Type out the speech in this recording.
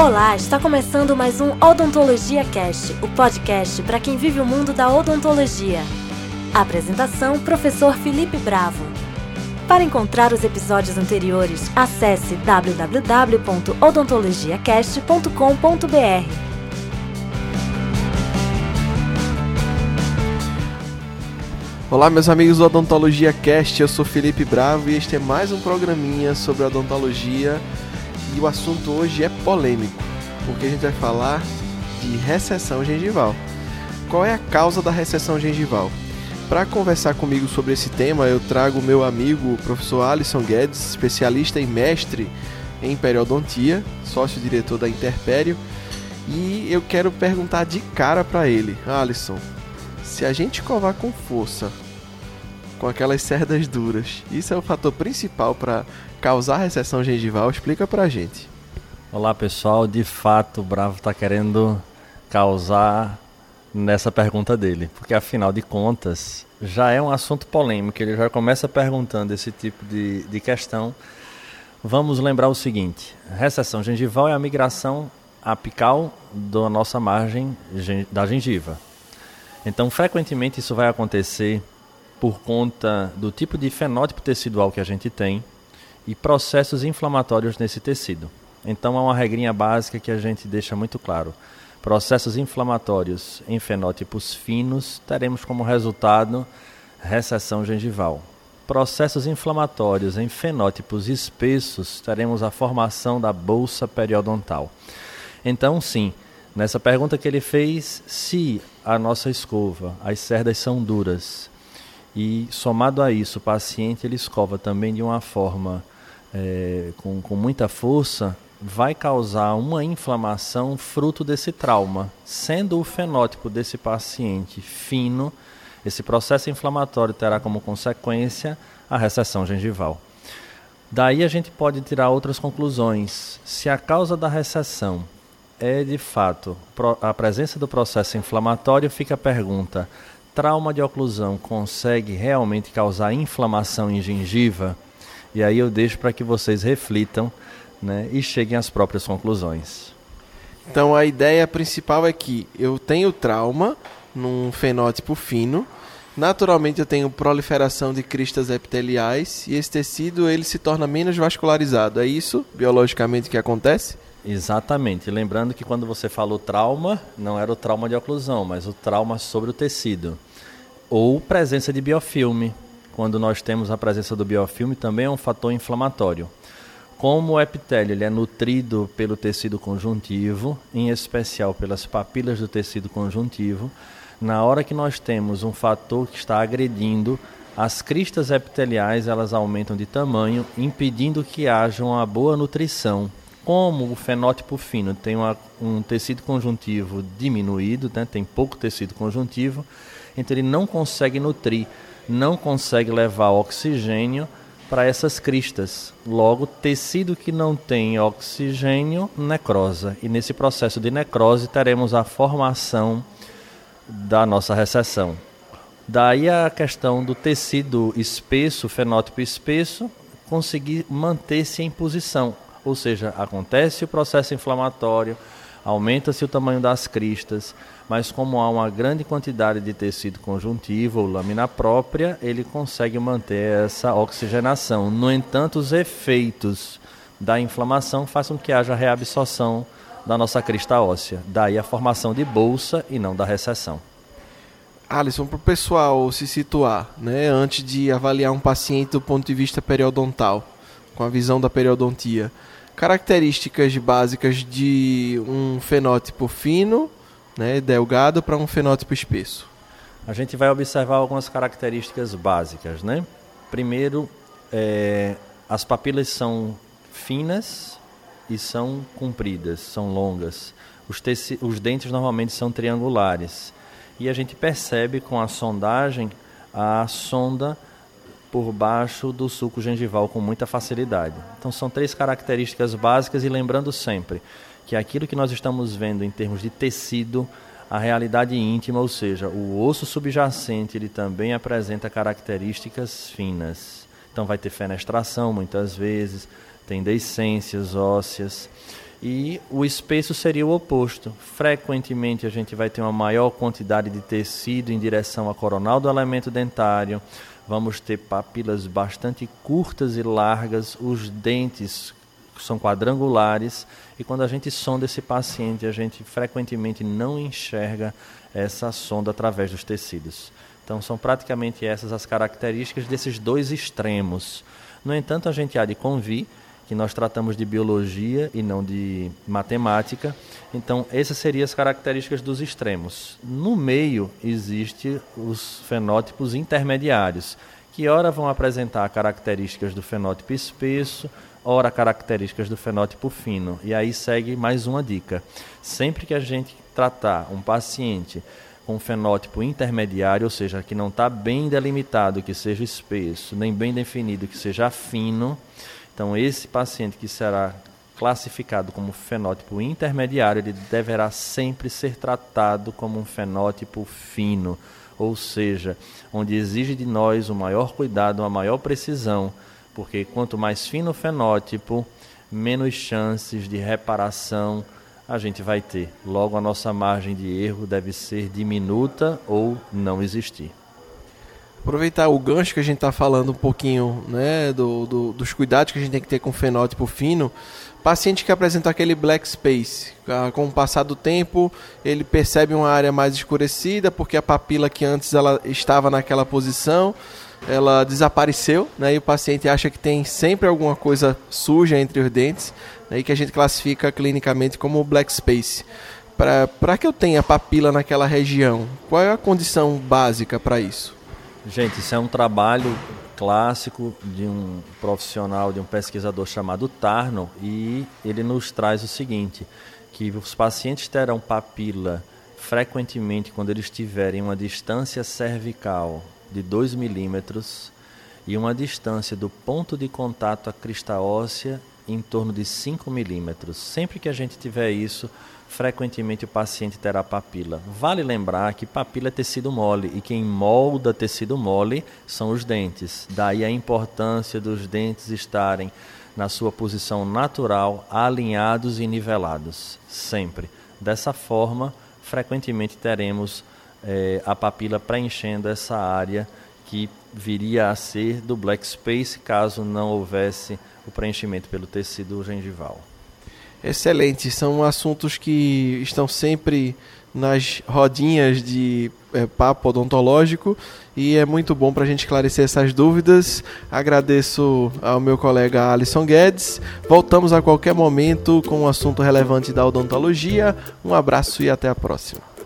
Olá, está começando mais um Odontologia Cast, o podcast para quem vive o mundo da odontologia. Apresentação: Professor Felipe Bravo. Para encontrar os episódios anteriores, acesse www.odontologiacast.com.br. Olá, meus amigos do Odontologia Cast, eu sou Felipe Bravo e este é mais um programinha sobre odontologia. E o assunto hoje é polêmico, porque a gente vai falar de recessão gengival. Qual é a causa da recessão gengival? Para conversar comigo sobre esse tema, eu trago o meu amigo, o professor Alisson Guedes, especialista e mestre em periodontia, sócio-diretor da Interpério. E eu quero perguntar de cara para ele, Alisson, se a gente covar com força, com aquelas cerdas duras, isso é o fator principal para causar recessão gengival? Explica pra gente. Olá pessoal, de fato o Bravo está querendo causar nessa pergunta dele, porque afinal de contas já é um assunto polêmico, ele já começa perguntando esse tipo de, de questão. Vamos lembrar o seguinte: recessão gengival é a migração apical da nossa margem da gengiva. Então, frequentemente isso vai acontecer por conta do tipo de fenótipo tecidual que a gente tem e processos inflamatórios nesse tecido. Então, é uma regrinha básica que a gente deixa muito claro. Processos inflamatórios em fenótipos finos teremos como resultado recessão gengival. Processos inflamatórios em fenótipos espessos teremos a formação da bolsa periodontal. Então, sim, Nessa pergunta que ele fez, se a nossa escova, as cerdas são duras, e somado a isso, o paciente ele escova também de uma forma é, com, com muita força, vai causar uma inflamação fruto desse trauma. Sendo o fenótipo desse paciente fino, esse processo inflamatório terá como consequência a recessão gengival. Daí a gente pode tirar outras conclusões. Se a causa da recessão é de fato a presença do processo inflamatório, fica a pergunta: trauma de oclusão consegue realmente causar inflamação em gengiva? E aí eu deixo para que vocês reflitam né, e cheguem às próprias conclusões. Então a ideia principal é que eu tenho trauma num fenótipo fino, naturalmente eu tenho proliferação de cristas epiteliais e esse tecido ele se torna menos vascularizado. É isso biologicamente que acontece? Exatamente. Lembrando que quando você falou trauma, não era o trauma de oclusão, mas o trauma sobre o tecido. Ou presença de biofilme. Quando nós temos a presença do biofilme, também é um fator inflamatório. Como o epitélio ele é nutrido pelo tecido conjuntivo, em especial pelas papilas do tecido conjuntivo, na hora que nós temos um fator que está agredindo, as cristas epiteliais elas aumentam de tamanho, impedindo que haja uma boa nutrição como o fenótipo fino tem uma, um tecido conjuntivo diminuído, né, tem pouco tecido conjuntivo, então ele não consegue nutrir, não consegue levar oxigênio para essas cristas. Logo, tecido que não tem oxigênio necrosa. E nesse processo de necrose teremos a formação da nossa recessão. Daí a questão do tecido espesso, fenótipo espesso, conseguir manter-se em posição. Ou seja, acontece o processo inflamatório, aumenta-se o tamanho das cristas, mas como há uma grande quantidade de tecido conjuntivo ou lâmina própria, ele consegue manter essa oxigenação. No entanto, os efeitos da inflamação fazem com que haja reabsorção da nossa crista óssea. Daí a formação de bolsa e não da recessão. Alisson, para o pessoal se situar, né, antes de avaliar um paciente do ponto de vista periodontal, com a visão da periodontia, características básicas de um fenótipo fino, né, delgado, para um fenótipo espesso? A gente vai observar algumas características básicas, né? Primeiro, é, as papilas são finas e são compridas, são longas. Os, os dentes normalmente são triangulares. E a gente percebe com a sondagem a sonda por baixo do suco gengival com muita facilidade. Então são três características básicas e lembrando sempre que aquilo que nós estamos vendo em termos de tecido, a realidade íntima, ou seja, o osso subjacente, ele também apresenta características finas. Então vai ter fenestração muitas vezes, tem deiscências ósseas. E o espesso seria o oposto. Frequentemente a gente vai ter uma maior quantidade de tecido em direção à coronal do elemento dentário. Vamos ter papilas bastante curtas e largas, os dentes são quadrangulares e quando a gente sonda esse paciente, a gente frequentemente não enxerga essa sonda através dos tecidos. Então são praticamente essas as características desses dois extremos. No entanto, a gente há de convir que nós tratamos de biologia e não de matemática. Então, essas seriam as características dos extremos. No meio existe os fenótipos intermediários, que ora vão apresentar características do fenótipo espesso, ora características do fenótipo fino. E aí segue mais uma dica. Sempre que a gente tratar um paciente com um fenótipo intermediário, ou seja, que não está bem delimitado, que seja espesso, nem bem definido, que seja fino, então, esse paciente que será classificado como fenótipo intermediário, ele deverá sempre ser tratado como um fenótipo fino, ou seja, onde exige de nós o maior cuidado, uma maior precisão, porque quanto mais fino o fenótipo, menos chances de reparação a gente vai ter. Logo, a nossa margem de erro deve ser diminuta ou não existir aproveitar o gancho que a gente está falando um pouquinho né, do, do, dos cuidados que a gente tem que ter com fenótipo fino. Paciente que apresenta aquele black space, ah, com o passar do tempo, ele percebe uma área mais escurecida, porque a papila que antes ela estava naquela posição, ela desapareceu, né, e o paciente acha que tem sempre alguma coisa suja entre os dentes, né, e que a gente classifica clinicamente como black space. Para que eu tenha papila naquela região, qual é a condição básica para isso? Gente, isso é um trabalho clássico de um profissional, de um pesquisador chamado Tarno, e ele nos traz o seguinte, que os pacientes terão papila frequentemente quando eles tiverem uma distância cervical de 2 milímetros e uma distância do ponto de contato à crista óssea em torno de 5 milímetros. Sempre que a gente tiver isso, frequentemente o paciente terá papila. Vale lembrar que papila é tecido mole e quem molda tecido mole são os dentes. Daí a importância dos dentes estarem na sua posição natural, alinhados e nivelados, sempre. Dessa forma, frequentemente teremos eh, a papila preenchendo essa área que viria a ser do black space caso não houvesse o preenchimento pelo tecido gengival. Excelente, são assuntos que estão sempre nas rodinhas de é, papo odontológico e é muito bom para a gente esclarecer essas dúvidas. Agradeço ao meu colega Alisson Guedes. Voltamos a qualquer momento com um assunto relevante da odontologia. Um abraço e até a próxima.